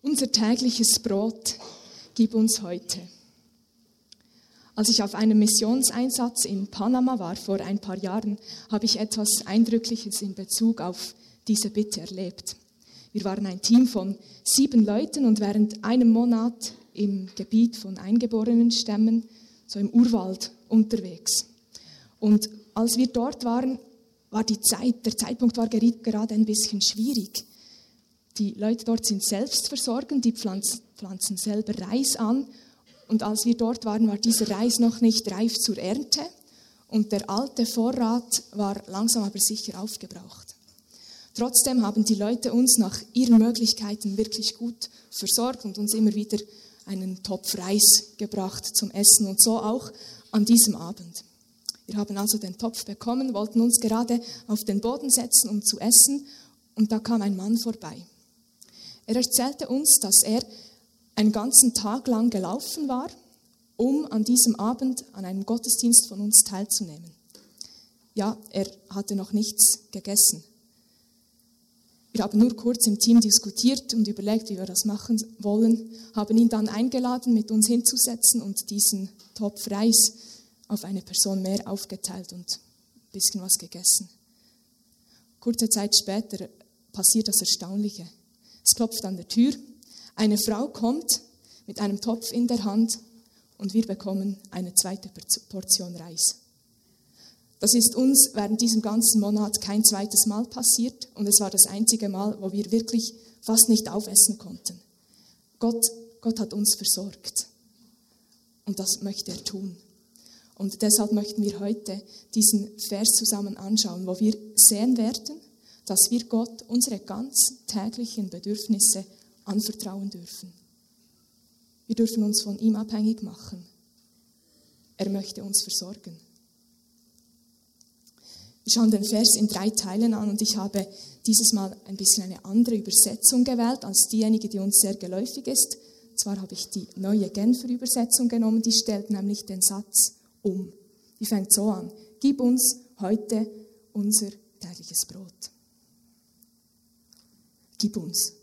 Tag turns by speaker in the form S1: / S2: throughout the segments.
S1: Unser tägliches Brot gib uns heute. Als ich auf einem Missionseinsatz in Panama war vor ein paar Jahren, habe ich etwas Eindrückliches in Bezug auf diese Bitte erlebt. Wir waren ein Team von sieben Leuten und während einem Monat im Gebiet von eingeborenen Stämmen, so im Urwald, unterwegs. Und als wir dort waren, war die Zeit, der Zeitpunkt war gerade ein bisschen schwierig. Die Leute dort sind selbstversorgend, die pflanzen, pflanzen selber Reis an. Und als wir dort waren, war dieser Reis noch nicht reif zur Ernte. Und der alte Vorrat war langsam aber sicher aufgebraucht. Trotzdem haben die Leute uns nach ihren Möglichkeiten wirklich gut versorgt und uns immer wieder einen Topf Reis gebracht zum Essen und so auch an diesem Abend. Wir haben also den Topf bekommen, wollten uns gerade auf den Boden setzen, um zu essen, und da kam ein Mann vorbei. Er erzählte uns, dass er einen ganzen Tag lang gelaufen war, um an diesem Abend an einem Gottesdienst von uns teilzunehmen. Ja, er hatte noch nichts gegessen. Wir haben nur kurz im Team diskutiert und überlegt, wie wir das machen wollen, haben ihn dann eingeladen, mit uns hinzusetzen und diesen Topf Reis auf eine Person mehr aufgeteilt und ein bisschen was gegessen. Kurze Zeit später passiert das Erstaunliche. Es klopft an der Tür. Eine Frau kommt mit einem Topf in der Hand und wir bekommen eine zweite Portion Reis. Das ist uns während diesem ganzen Monat kein zweites Mal passiert und es war das einzige Mal, wo wir wirklich fast nicht aufessen konnten. Gott, Gott hat uns versorgt und das möchte er tun. Und deshalb möchten wir heute diesen Vers zusammen anschauen, wo wir sehen werden, dass wir Gott unsere ganz täglichen Bedürfnisse anvertrauen dürfen. Wir dürfen uns von ihm abhängig machen. Er möchte uns versorgen. Wir schauen den Vers in drei Teilen an und ich habe dieses Mal ein bisschen eine andere Übersetzung gewählt als diejenige, die uns sehr geläufig ist. Zwar habe ich die neue Genfer Übersetzung genommen, die stellt nämlich den Satz um. Die fängt so an. Gib uns heute unser tägliches Brot gib uns.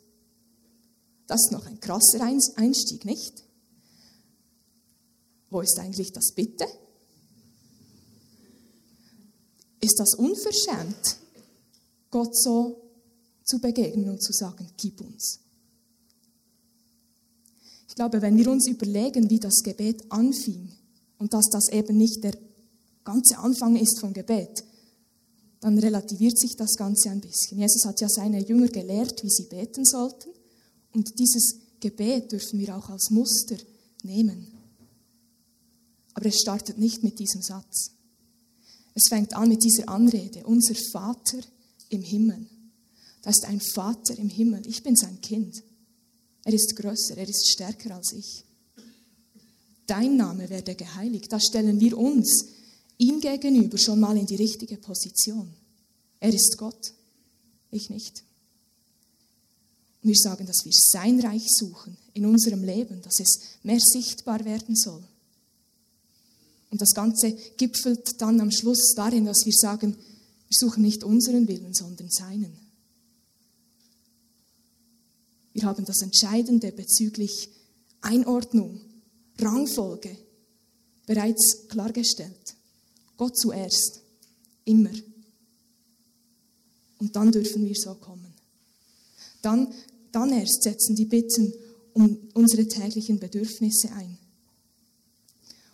S1: Das ist noch ein krasser Einstieg, nicht? Wo ist eigentlich das Bitte? Ist das unverschämt, Gott so zu begegnen und zu sagen, gib uns? Ich glaube, wenn wir uns überlegen, wie das Gebet anfing und dass das eben nicht der ganze Anfang ist vom Gebet, dann relativiert sich das Ganze ein bisschen. Jesus hat ja seine Jünger gelehrt, wie sie beten sollten. Und dieses Gebet dürfen wir auch als Muster nehmen. Aber es startet nicht mit diesem Satz. Es fängt an mit dieser Anrede, unser Vater im Himmel. Da ist ein Vater im Himmel. Ich bin sein Kind. Er ist größer, er ist stärker als ich. Dein Name werde geheiligt. Da stellen wir uns ihm gegenüber schon mal in die richtige Position. Er ist Gott, ich nicht. Wir sagen, dass wir sein Reich suchen in unserem Leben, dass es mehr sichtbar werden soll. Und das Ganze gipfelt dann am Schluss darin, dass wir sagen, wir suchen nicht unseren Willen, sondern seinen. Wir haben das Entscheidende bezüglich Einordnung, Rangfolge bereits klargestellt. Gott zuerst, immer. Und dann dürfen wir so kommen. Dann, dann erst setzen die Bitten um unsere täglichen Bedürfnisse ein.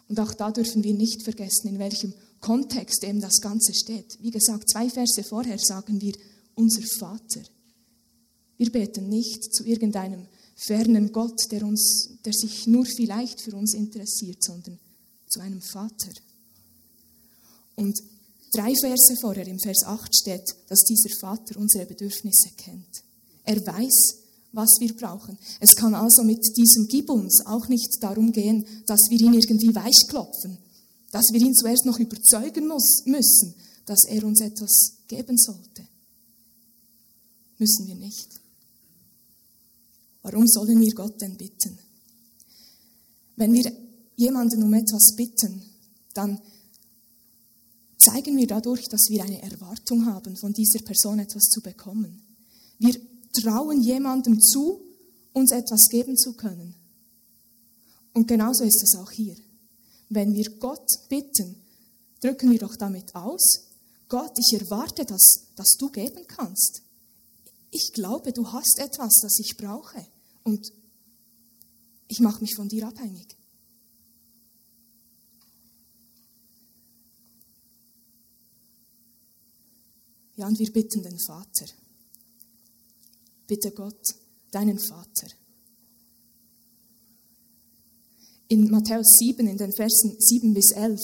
S1: Und auch da dürfen wir nicht vergessen, in welchem Kontext eben das Ganze steht. Wie gesagt, zwei Verse vorher sagen wir, unser Vater. Wir beten nicht zu irgendeinem fernen Gott, der, uns, der sich nur vielleicht für uns interessiert, sondern zu einem Vater. Und drei Verse vorher, im Vers 8 steht, dass dieser Vater unsere Bedürfnisse kennt. Er weiß, was wir brauchen. Es kann also mit diesem Gib uns auch nicht darum gehen, dass wir ihn irgendwie weichklopfen, dass wir ihn zuerst noch überzeugen muss, müssen, dass er uns etwas geben sollte. Müssen wir nicht. Warum sollen wir Gott denn bitten? Wenn wir jemanden um etwas bitten, dann zeigen wir dadurch, dass wir eine Erwartung haben, von dieser Person etwas zu bekommen. Wir trauen jemandem zu, uns etwas geben zu können. Und genauso ist es auch hier. Wenn wir Gott bitten, drücken wir doch damit aus, Gott, ich erwarte, dass, dass du geben kannst. Ich glaube, du hast etwas, das ich brauche. Und ich mache mich von dir abhängig. Ja, und wir bitten den Vater. Bitte Gott, deinen Vater. In Matthäus 7, in den Versen 7 bis 11,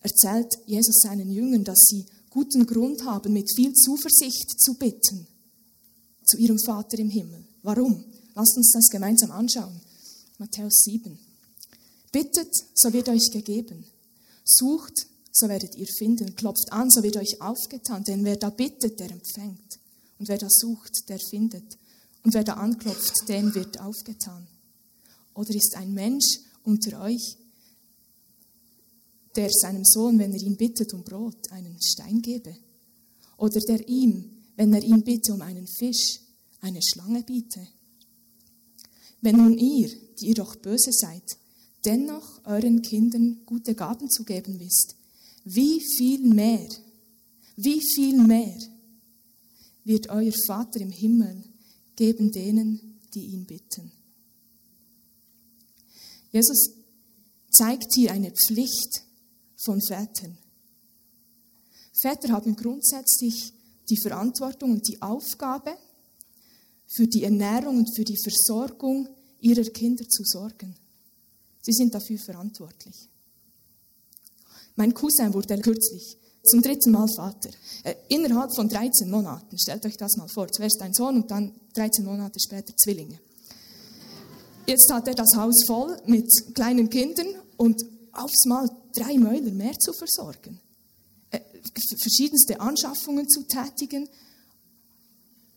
S1: erzählt Jesus seinen Jüngern, dass sie guten Grund haben, mit viel Zuversicht zu bitten zu ihrem Vater im Himmel. Warum? Lasst uns das gemeinsam anschauen. Matthäus 7. Bittet, so wird euch gegeben. Sucht, so werdet ihr finden. Klopft an, so wird euch aufgetan. Denn wer da bittet, der empfängt. Und wer da sucht, der findet. Und wer da anklopft, dem wird aufgetan. Oder ist ein Mensch unter euch, der seinem Sohn, wenn er ihn bittet um Brot, einen Stein gebe? Oder der ihm, wenn er ihn bitte um einen Fisch, eine Schlange biete? Wenn nun ihr, die ihr doch böse seid, dennoch euren Kindern gute Gaben zu geben wisst, wie viel mehr, wie viel mehr wird euer Vater im Himmel geben denen, die ihn bitten. Jesus zeigt hier eine Pflicht von Vätern. Väter haben grundsätzlich die Verantwortung und die Aufgabe, für die Ernährung und für die Versorgung ihrer Kinder zu sorgen. Sie sind dafür verantwortlich. Mein Cousin wurde kürzlich zum dritten Mal Vater. Äh, innerhalb von 13 Monaten. Stellt euch das mal vor. Zuerst ein Sohn und dann 13 Monate später Zwillinge. Jetzt hat er das Haus voll mit kleinen Kindern und aufs Mal drei Mäuler mehr zu versorgen. Äh, verschiedenste Anschaffungen zu tätigen.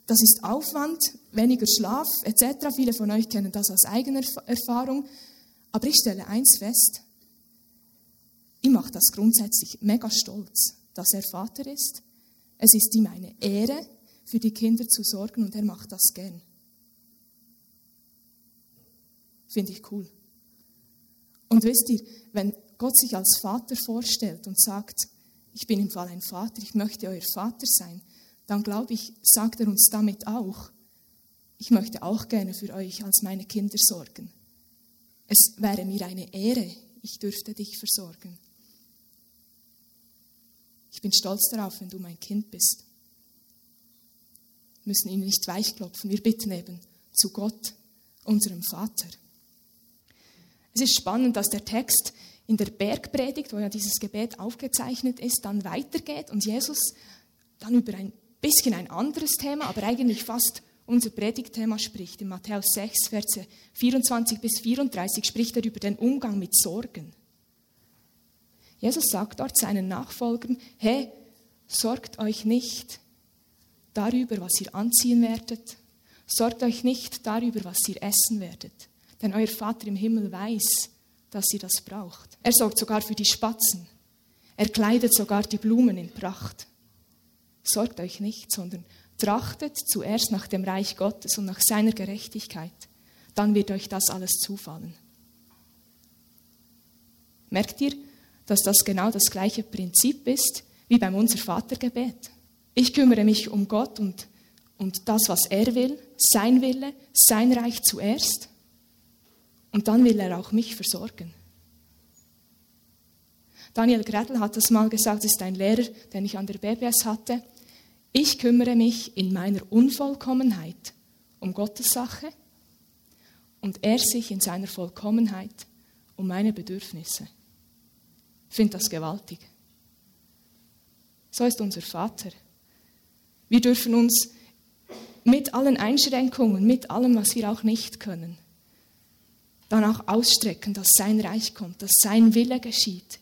S1: Das ist Aufwand, weniger Schlaf etc. Viele von euch kennen das aus eigener Erfahrung. Aber ich stelle eins fest, ich mache das grundsätzlich mega stolz, dass er Vater ist. Es ist ihm eine Ehre, für die Kinder zu sorgen und er macht das gern. Finde ich cool. Und wisst ihr, wenn Gott sich als Vater vorstellt und sagt, ich bin im Fall ein Vater, ich möchte euer Vater sein, dann glaube ich, sagt er uns damit auch, ich möchte auch gerne für euch als meine Kinder sorgen. Es wäre mir eine Ehre, ich dürfte dich versorgen. Ich bin stolz darauf, wenn du mein Kind bist. Wir müssen ihn nicht weichklopfen. Wir bitten eben zu Gott, unserem Vater. Es ist spannend, dass der Text in der Bergpredigt, wo ja dieses Gebet aufgezeichnet ist, dann weitergeht und Jesus dann über ein bisschen ein anderes Thema, aber eigentlich fast unser Predigtthema spricht. In Matthäus 6, Verse 24 bis 34 spricht er über den Umgang mit Sorgen. Jesus sagt dort seinen Nachfolgern, hey, sorgt euch nicht darüber, was ihr anziehen werdet, sorgt euch nicht darüber, was ihr essen werdet, denn euer Vater im Himmel weiß, dass ihr das braucht. Er sorgt sogar für die Spatzen, er kleidet sogar die Blumen in Pracht. Sorgt euch nicht, sondern trachtet zuerst nach dem Reich Gottes und nach seiner Gerechtigkeit, dann wird euch das alles zufallen. Merkt ihr, dass das genau das gleiche Prinzip ist wie beim Unser Vatergebet. Ich kümmere mich um Gott und, und das, was er will, sein Wille, sein Reich zuerst. Und dann will er auch mich versorgen. Daniel Gredl hat das mal gesagt, das ist ein Lehrer, den ich an der BBS hatte. Ich kümmere mich in meiner Unvollkommenheit um Gottes Sache und er sich in seiner Vollkommenheit um meine Bedürfnisse. Finde das gewaltig. So ist unser Vater. Wir dürfen uns mit allen Einschränkungen, mit allem, was wir auch nicht können, danach ausstrecken, dass sein Reich kommt, dass sein Wille geschieht,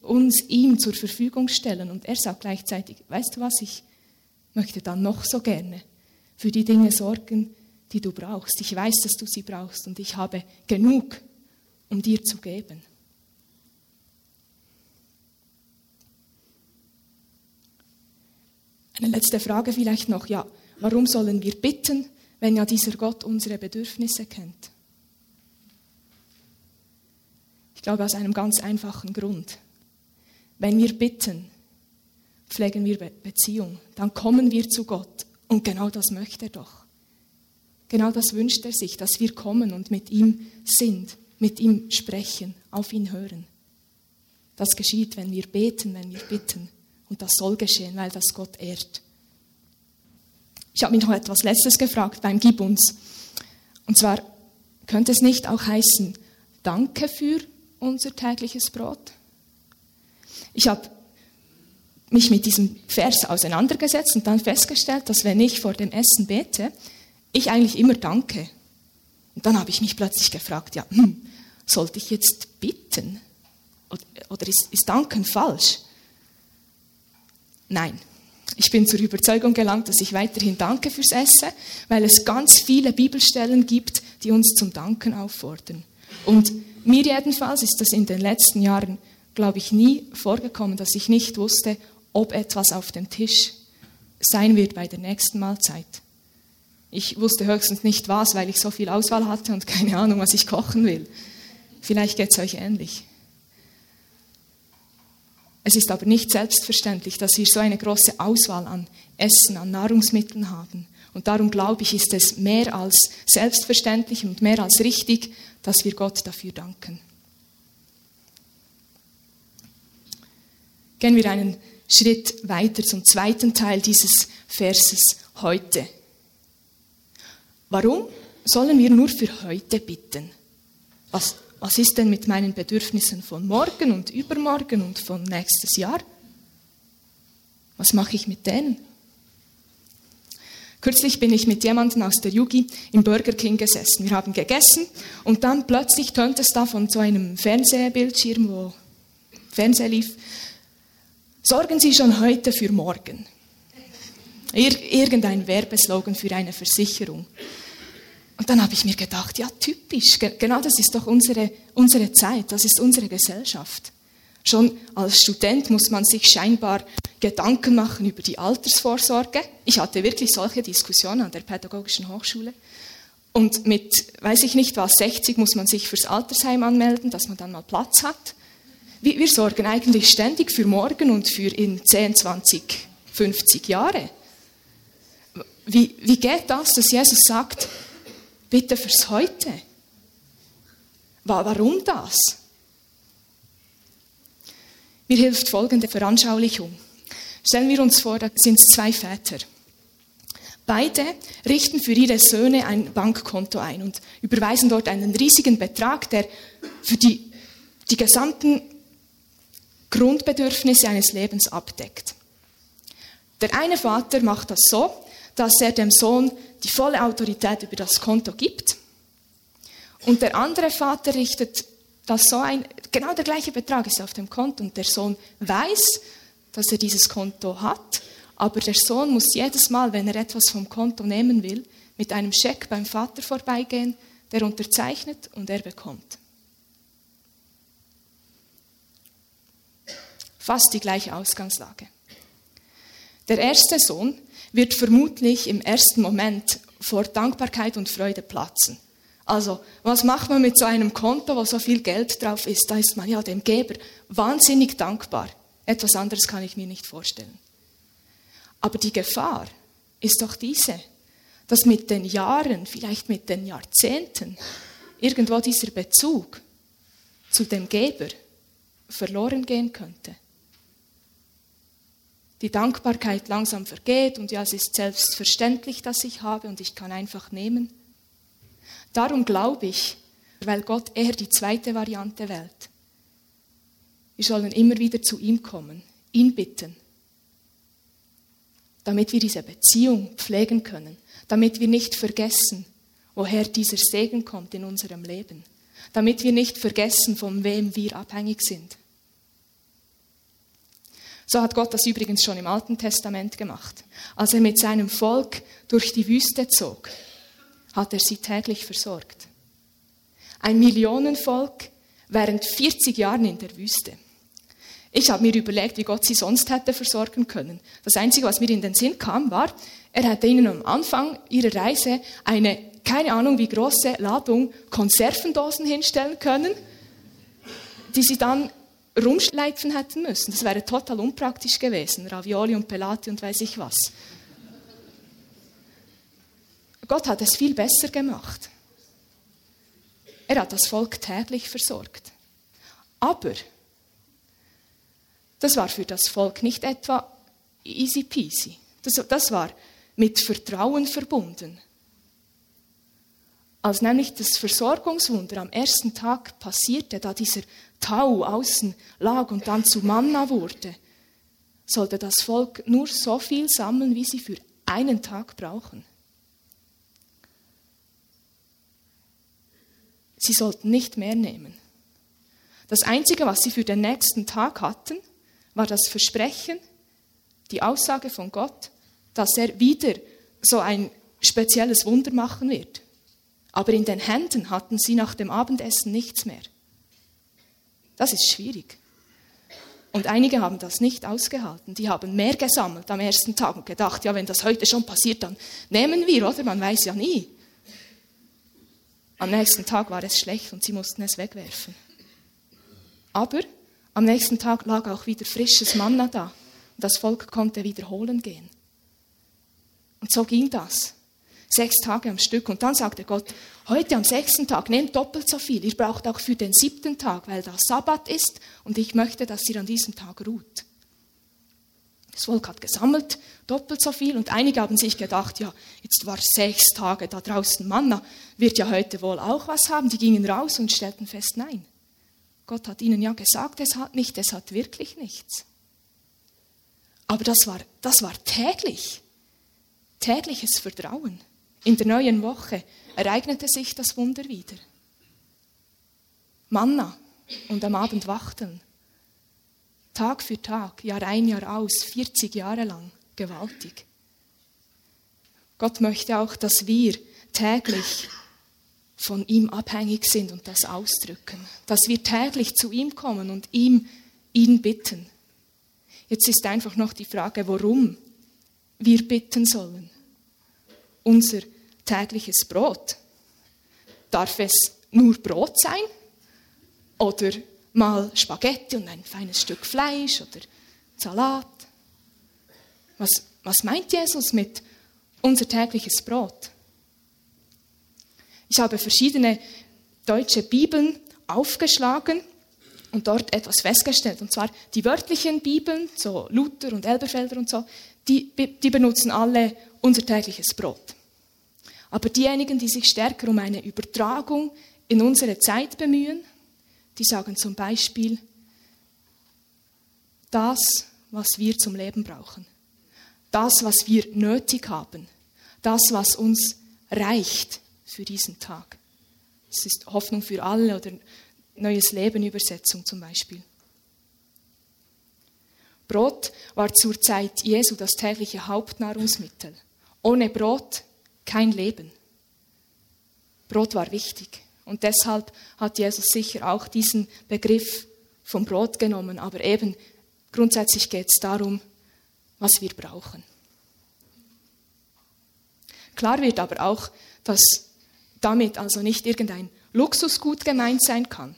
S1: uns ihm zur Verfügung stellen. Und er sagt gleichzeitig, weißt du was, ich möchte dann noch so gerne für die Dinge sorgen, die du brauchst. Ich weiß, dass du sie brauchst und ich habe genug, um dir zu geben. Eine letzte Frage vielleicht noch. Ja, warum sollen wir bitten? wenn ja dieser Gott unsere Bedürfnisse kennt? Ich glaube aus einem ganz einfachen Grund. Wenn wir bitten, pflegen wir Beziehung, dann kommen wir zu Gott und genau das möchte er doch. Genau das wünscht er sich, dass wir kommen und mit ihm sind, mit ihm sprechen, auf ihn hören. Das geschieht, wenn wir beten, wenn wir bitten. Und das soll geschehen, weil das Gott ehrt. Ich habe mich noch etwas Letztes gefragt beim Gib uns. Und zwar könnte es nicht auch heißen, danke für unser tägliches Brot? Ich habe mich mit diesem Vers auseinandergesetzt und dann festgestellt, dass wenn ich vor dem Essen bete, ich eigentlich immer danke. Und dann habe ich mich plötzlich gefragt, ja, hm, sollte ich jetzt bitten? Oder ist, ist Danken falsch? Nein. Ich bin zur Überzeugung gelangt, dass ich weiterhin danke fürs Essen, weil es ganz viele Bibelstellen gibt, die uns zum Danken auffordern. Und mir jedenfalls ist das in den letzten Jahren, glaube ich, nie vorgekommen, dass ich nicht wusste, ob etwas auf dem Tisch sein wird bei der nächsten Mahlzeit. Ich wusste höchstens nicht was, weil ich so viel Auswahl hatte und keine Ahnung, was ich kochen will. Vielleicht geht es euch ähnlich. Es ist aber nicht selbstverständlich, dass wir so eine große Auswahl an Essen, an Nahrungsmitteln haben. Und darum glaube ich, ist es mehr als selbstverständlich und mehr als richtig, dass wir Gott dafür danken. Gehen wir einen Schritt weiter zum zweiten Teil dieses Verses heute. Warum sollen wir nur für heute bitten? Was, was ist denn mit meinen Bedürfnissen von morgen und übermorgen und von nächstes Jahr? Was mache ich mit denen? Kürzlich bin ich mit jemandem aus der Yugi im Burger King gesessen. Wir haben gegessen und dann plötzlich tönt es da von so einem Fernsehbildschirm, wo Fernseher lief. Sorgen Sie schon heute für morgen. Ir irgendein Werbeslogan für eine Versicherung. Und dann habe ich mir gedacht, ja, typisch, genau das ist doch unsere, unsere Zeit, das ist unsere Gesellschaft. Schon als Student muss man sich scheinbar Gedanken machen über die Altersvorsorge. Ich hatte wirklich solche Diskussionen an der Pädagogischen Hochschule. Und mit, weiß ich nicht was, 60 muss man sich fürs Altersheim anmelden, dass man dann mal Platz hat. Wir, sorgen eigentlich ständig für morgen und für in 10, 20, 50 Jahre. Wie, wie geht das, dass Jesus sagt, bitte fürs Heute. Warum das? Mir hilft folgende Veranschaulichung. Stellen wir uns vor, da sind zwei Väter. Beide richten für ihre Söhne ein Bankkonto ein und überweisen dort einen riesigen Betrag, der für die, die gesamten Grundbedürfnisse eines Lebens abdeckt. Der eine Vater macht das so, dass er dem Sohn die volle Autorität über das Konto gibt. Und der andere Vater richtet das so ein, genau der gleiche Betrag ist auf dem Konto und der Sohn weiß, dass er dieses Konto hat, aber der Sohn muss jedes Mal, wenn er etwas vom Konto nehmen will, mit einem Scheck beim Vater vorbeigehen, der unterzeichnet und er bekommt. Fast die gleiche Ausgangslage. Der erste Sohn wird vermutlich im ersten Moment vor Dankbarkeit und Freude platzen. Also, was macht man mit so einem Konto, wo so viel Geld drauf ist? Da ist man ja dem Geber wahnsinnig dankbar. Etwas anderes kann ich mir nicht vorstellen. Aber die Gefahr ist doch diese, dass mit den Jahren, vielleicht mit den Jahrzehnten, irgendwo dieser Bezug zu dem Geber verloren gehen könnte die Dankbarkeit langsam vergeht und ja, es ist selbstverständlich, dass ich habe und ich kann einfach nehmen. Darum glaube ich, weil Gott eher die zweite Variante wählt. Wir sollen immer wieder zu ihm kommen, ihn bitten, damit wir diese Beziehung pflegen können, damit wir nicht vergessen, woher dieser Segen kommt in unserem Leben, damit wir nicht vergessen, von wem wir abhängig sind. So hat Gott das übrigens schon im Alten Testament gemacht. Als er mit seinem Volk durch die Wüste zog, hat er sie täglich versorgt. Ein Millionenvolk während 40 Jahren in der Wüste. Ich habe mir überlegt, wie Gott sie sonst hätte versorgen können. Das Einzige, was mir in den Sinn kam, war, er hätte ihnen am Anfang ihrer Reise eine, keine Ahnung wie große Ladung Konservendosen hinstellen können, die sie dann rumschleifen hätten müssen. Das wäre total unpraktisch gewesen. Ravioli und Pelati und weiß ich was. Gott hat es viel besser gemacht. Er hat das Volk täglich versorgt. Aber das war für das Volk nicht etwa easy peasy. Das, das war mit Vertrauen verbunden. Als nämlich das Versorgungswunder am ersten Tag passierte, da dieser Tau außen lag und dann zu Manna wurde, sollte das Volk nur so viel sammeln, wie sie für einen Tag brauchen. Sie sollten nicht mehr nehmen. Das Einzige, was sie für den nächsten Tag hatten, war das Versprechen, die Aussage von Gott, dass er wieder so ein spezielles Wunder machen wird. Aber in den Händen hatten sie nach dem Abendessen nichts mehr. Das ist schwierig. Und einige haben das nicht ausgehalten. Die haben mehr gesammelt am ersten Tag und gedacht, ja, wenn das heute schon passiert, dann nehmen wir, oder? Man weiß ja nie. Am nächsten Tag war es schlecht und sie mussten es wegwerfen. Aber am nächsten Tag lag auch wieder frisches Manna da und das Volk konnte wiederholen gehen. Und so ging das. Sechs Tage am Stück. Und dann sagte Gott, heute am sechsten Tag nehmt doppelt so viel. Ihr braucht auch für den siebten Tag, weil das Sabbat ist und ich möchte, dass ihr an diesem Tag ruht. Das Volk hat gesammelt, doppelt so viel. Und einige haben sich gedacht, ja, jetzt war sechs Tage da draußen Manna, wird ja heute wohl auch was haben. Die gingen raus und stellten fest, nein. Gott hat ihnen ja gesagt, es hat nicht, es hat wirklich nichts. Aber das war, das war täglich. Tägliches Vertrauen. In der neuen Woche ereignete sich das Wunder wieder. Manna und am Abend wachteln. Tag für Tag, Jahr ein, Jahr aus, 40 Jahre lang, gewaltig. Gott möchte auch, dass wir täglich von ihm abhängig sind und das ausdrücken, dass wir täglich zu ihm kommen und ihm ihn bitten. Jetzt ist einfach noch die Frage, warum wir bitten sollen. Unser tägliches Brot. Darf es nur Brot sein? Oder mal Spaghetti und ein feines Stück Fleisch oder Salat. Was, was meint Jesus mit unser tägliches Brot? Ich habe verschiedene deutsche Bibeln aufgeschlagen und dort etwas festgestellt. Und zwar die wörtlichen Bibeln, so Luther und Elberfelder und so, die, die benutzen alle unser tägliches Brot. Aber diejenigen, die sich stärker um eine Übertragung in unsere Zeit bemühen, die sagen zum Beispiel, das, was wir zum Leben brauchen, das, was wir nötig haben, das, was uns reicht für diesen Tag. Es ist Hoffnung für alle oder Neues Leben Übersetzung zum Beispiel. Brot war zur Zeit Jesu das tägliche Hauptnahrungsmittel. Ohne Brot kein Leben. Brot war wichtig. Und deshalb hat Jesus sicher auch diesen Begriff vom Brot genommen. Aber eben grundsätzlich geht es darum, was wir brauchen. Klar wird aber auch, dass damit also nicht irgendein Luxusgut gemeint sein kann.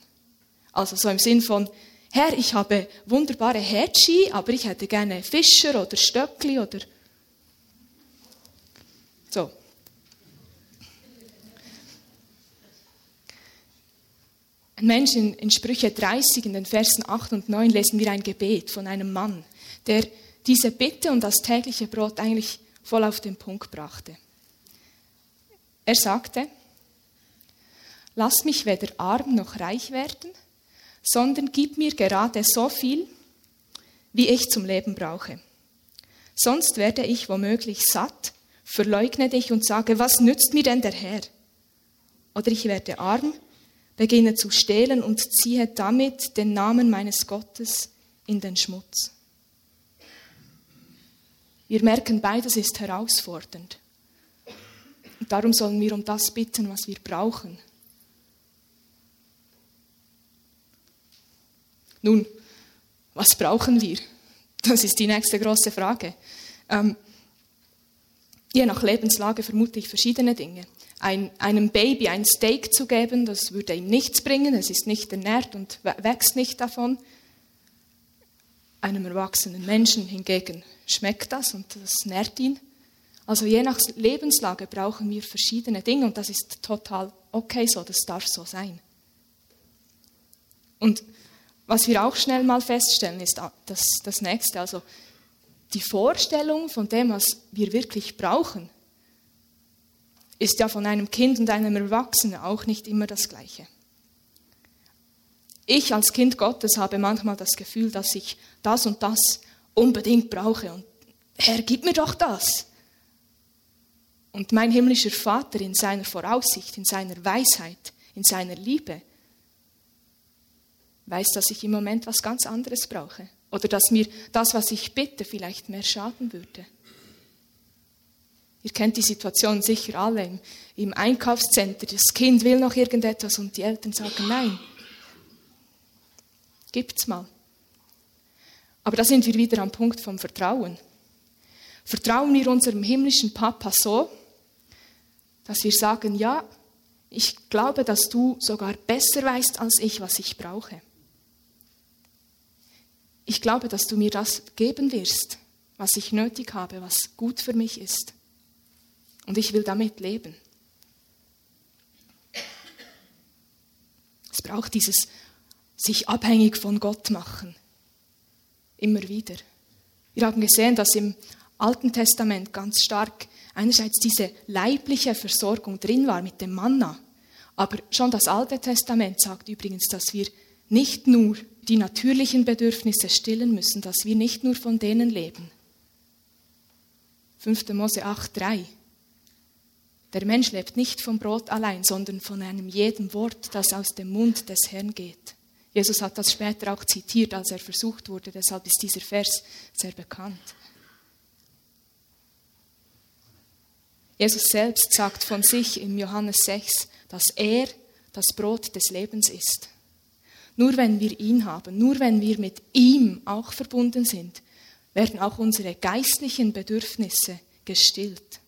S1: Also so im Sinn von, Herr, ich habe wunderbare Hätschi, aber ich hätte gerne Fischer oder Stöckli oder so. Ein Mensch in, in Sprüche 30, in den Versen 8 und 9 lesen wir ein Gebet von einem Mann, der diese Bitte und das tägliche Brot eigentlich voll auf den Punkt brachte. Er sagte, lass mich weder arm noch reich werden, sondern gib mir gerade so viel, wie ich zum Leben brauche. Sonst werde ich womöglich satt, verleugne dich und sage, was nützt mir denn der Herr? Oder ich werde arm, beginne zu stehlen und ziehe damit den Namen meines Gottes in den Schmutz. Wir merken, beides ist herausfordernd. Und darum sollen wir um das bitten, was wir brauchen. Nun, Was brauchen wir? Das ist die nächste große Frage. Ähm, je nach Lebenslage vermute ich verschiedene Dinge. Ein, einem Baby ein Steak zu geben, das würde ihm nichts bringen, es ist nicht ernährt und wächst nicht davon. Einem erwachsenen Menschen hingegen schmeckt das und das nährt ihn. Also je nach Lebenslage brauchen wir verschiedene Dinge und das ist total okay so, das darf so sein. Und was wir auch schnell mal feststellen, ist das, das nächste, also die Vorstellung von dem, was wir wirklich brauchen, ist ja von einem Kind und einem Erwachsenen auch nicht immer das gleiche. Ich als Kind Gottes habe manchmal das Gefühl, dass ich das und das unbedingt brauche und Herr, gib mir doch das. Und mein himmlischer Vater in seiner Voraussicht, in seiner Weisheit, in seiner Liebe, weiß, dass ich im Moment was ganz anderes brauche. Oder dass mir das, was ich bitte, vielleicht mehr schaden würde. Ihr kennt die Situation sicher alle im, im Einkaufscenter. Das Kind will noch irgendetwas und die Eltern sagen Nein. Gibt's mal. Aber da sind wir wieder am Punkt vom Vertrauen. Vertrauen wir unserem himmlischen Papa so, dass wir sagen, ja, ich glaube, dass du sogar besser weißt als ich, was ich brauche. Ich glaube, dass du mir das geben wirst, was ich nötig habe, was gut für mich ist. Und ich will damit leben. Es braucht dieses sich abhängig von Gott machen. Immer wieder. Wir haben gesehen, dass im Alten Testament ganz stark einerseits diese leibliche Versorgung drin war mit dem Manna. Aber schon das Alte Testament sagt übrigens, dass wir nicht nur die natürlichen Bedürfnisse stillen müssen, dass wir nicht nur von denen leben. 5. Mose 8,3 Der Mensch lebt nicht vom Brot allein, sondern von einem jedem Wort, das aus dem Mund des Herrn geht. Jesus hat das später auch zitiert, als er versucht wurde, deshalb ist dieser Vers sehr bekannt. Jesus selbst sagt von sich in Johannes 6, dass er das Brot des Lebens ist. Nur wenn wir ihn haben, nur wenn wir mit ihm auch verbunden sind, werden auch unsere geistlichen Bedürfnisse gestillt.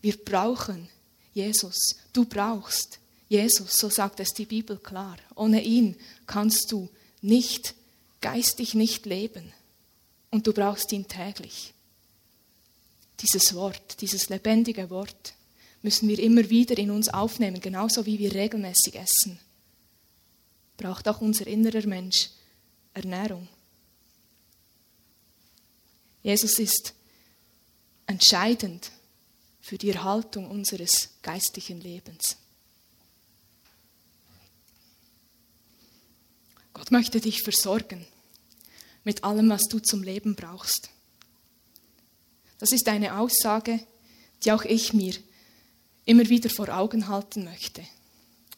S1: Wir brauchen Jesus. Du brauchst Jesus, so sagt es die Bibel klar. Ohne ihn kannst du nicht geistig nicht leben. Und du brauchst ihn täglich dieses Wort, dieses lebendige Wort, müssen wir immer wieder in uns aufnehmen, genauso wie wir regelmäßig essen. Braucht auch unser innerer Mensch Ernährung. Jesus ist entscheidend für die Erhaltung unseres geistlichen Lebens. Gott möchte dich versorgen mit allem, was du zum Leben brauchst. Das ist eine Aussage, die auch ich mir immer wieder vor Augen halten möchte.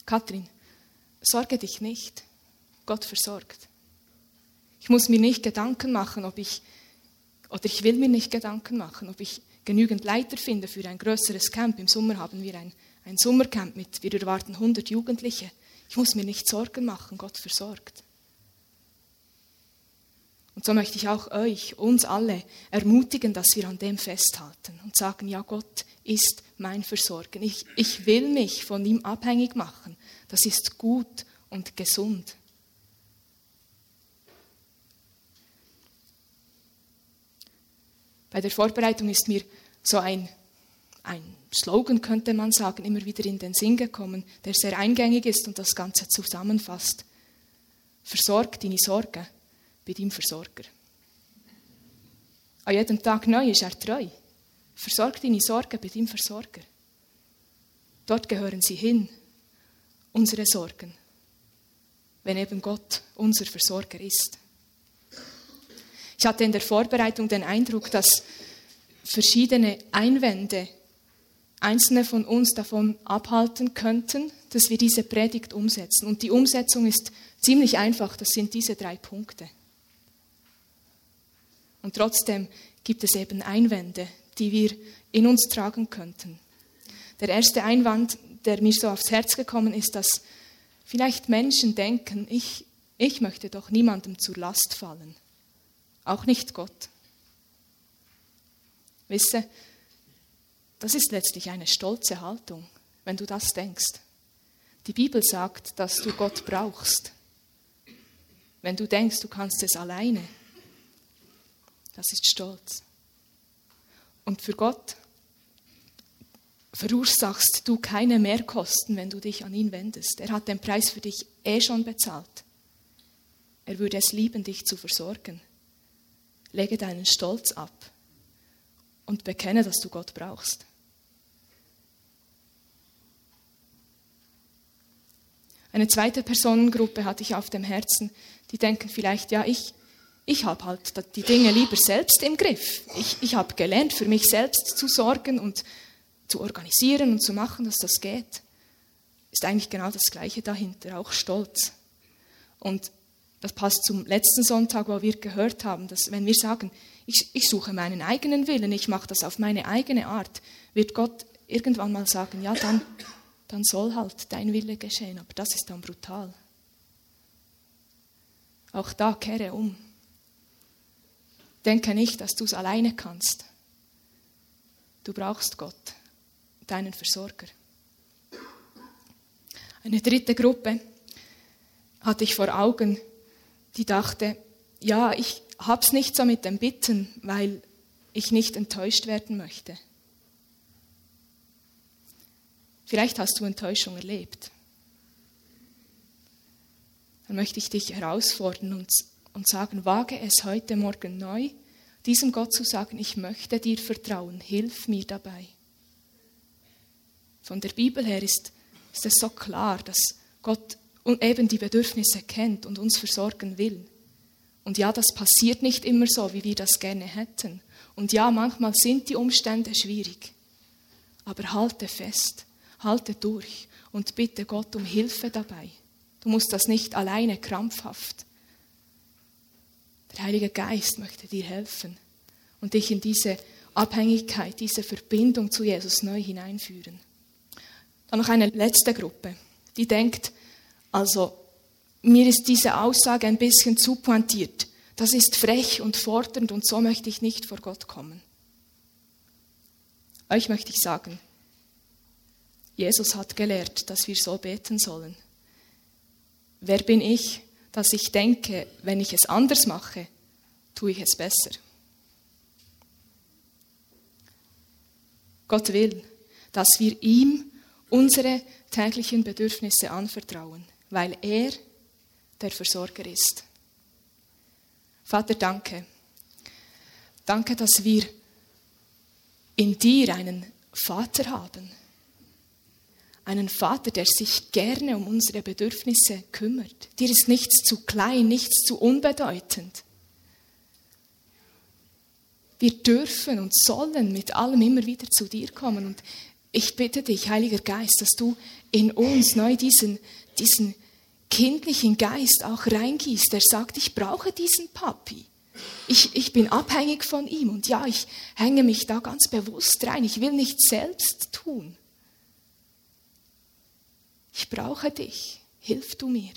S1: Kathrin, sorge dich nicht. Gott versorgt. Ich muss mir nicht Gedanken machen, ob ich, oder ich will mir nicht Gedanken machen, ob ich genügend Leiter finde für ein größeres Camp. Im Sommer haben wir ein, ein Sommercamp mit, wir erwarten 100 Jugendliche. Ich muss mir nicht Sorgen machen, Gott versorgt. Und so möchte ich auch euch, uns alle ermutigen, dass wir an dem festhalten und sagen, ja, Gott ist mein Versorger. Ich, ich will mich von ihm abhängig machen. Das ist gut und gesund. Bei der Vorbereitung ist mir so ein, ein Slogan, könnte man sagen, immer wieder in den Sinn gekommen, der sehr eingängig ist und das Ganze zusammenfasst. Versorg deine Sorge bei deinem Versorger. An jedem Tag neu ist er treu. Versorg deine Sorgen bei deinem Versorger. Dort gehören sie hin, unsere Sorgen, wenn eben Gott unser Versorger ist. Ich hatte in der Vorbereitung den Eindruck, dass verschiedene Einwände einzelne von uns davon abhalten könnten, dass wir diese Predigt umsetzen. Und die Umsetzung ist ziemlich einfach, das sind diese drei Punkte. Und trotzdem gibt es eben Einwände, die wir in uns tragen könnten. Der erste Einwand, der mir so aufs Herz gekommen ist, dass vielleicht Menschen denken, ich Ich möchte doch niemandem zur Last fallen, auch nicht Gott. Wisse, das ist letztlich eine stolze Haltung, wenn du das denkst. Die Bibel sagt, dass du Gott brauchst. Wenn du denkst, du kannst es alleine, das ist Stolz. Und für Gott verursachst du keine Mehrkosten, wenn du dich an ihn wendest. Er hat den Preis für dich eh schon bezahlt. Er würde es lieben, dich zu versorgen. Lege deinen Stolz ab und bekenne, dass du Gott brauchst. Eine zweite Personengruppe hatte ich auf dem Herzen, die denken vielleicht, ja, ich, ich habe halt die Dinge lieber selbst im Griff. Ich, ich habe gelernt, für mich selbst zu sorgen und zu organisieren und zu machen, dass das geht. Ist eigentlich genau das Gleiche dahinter, auch Stolz. Und das passt zum letzten Sonntag, wo wir gehört haben, dass wenn wir sagen, ich, ich suche meinen eigenen Willen, ich mache das auf meine eigene Art, wird Gott irgendwann mal sagen, ja, dann, dann soll halt dein Wille geschehen. Aber das ist dann brutal. Auch da kehre um. Denke nicht, dass du es alleine kannst. Du brauchst Gott, deinen Versorger. Eine dritte Gruppe hatte ich vor Augen, die dachte, ja, ich hab's nicht so mit dem Bitten, weil ich nicht enttäuscht werden möchte. Vielleicht hast du Enttäuschung erlebt. Dann möchte ich dich herausfordern und, und sagen, wage es heute Morgen neu, diesem Gott zu sagen, ich möchte dir vertrauen, hilf mir dabei. Von der Bibel her ist, ist es so klar, dass Gott eben die Bedürfnisse kennt und uns versorgen will. Und ja, das passiert nicht immer so, wie wir das gerne hätten. Und ja, manchmal sind die Umstände schwierig. Aber halte fest, halte durch und bitte Gott um Hilfe dabei. Du musst das nicht alleine krampfhaft. Der Heilige Geist möchte dir helfen und dich in diese Abhängigkeit, diese Verbindung zu Jesus neu hineinführen. Dann noch eine letzte Gruppe, die denkt, also mir ist diese Aussage ein bisschen zu pointiert. Das ist frech und fordernd und so möchte ich nicht vor Gott kommen. Euch möchte ich sagen, Jesus hat gelehrt, dass wir so beten sollen. Wer bin ich, dass ich denke, wenn ich es anders mache, tue ich es besser? Gott will, dass wir ihm unsere täglichen Bedürfnisse anvertrauen weil er der Versorger ist. Vater, danke. Danke, dass wir in dir einen Vater haben. Einen Vater, der sich gerne um unsere Bedürfnisse kümmert. Dir ist nichts zu klein, nichts zu unbedeutend. Wir dürfen und sollen mit allem immer wieder zu dir kommen. Und ich bitte dich, Heiliger Geist, dass du in uns neu diesen, diesen kindlichen Geist auch reingießt, der sagt, ich brauche diesen Papi. Ich, ich bin abhängig von ihm und ja, ich hänge mich da ganz bewusst rein. Ich will nicht selbst tun. Ich brauche dich. Hilf du mir.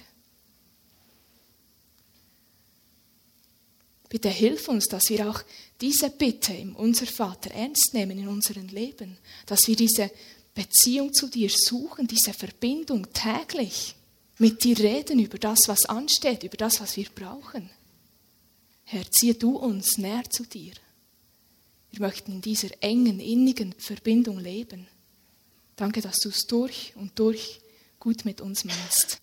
S1: Bitte hilf uns, dass wir auch diese Bitte im Unser Vater ernst nehmen in unserem Leben, dass wir diese Beziehung zu dir suchen, diese Verbindung täglich mit dir reden über das, was ansteht, über das, was wir brauchen. Herr, ziehe du uns näher zu dir. Wir möchten in dieser engen, innigen Verbindung leben. Danke, dass du es durch und durch gut mit uns meinst.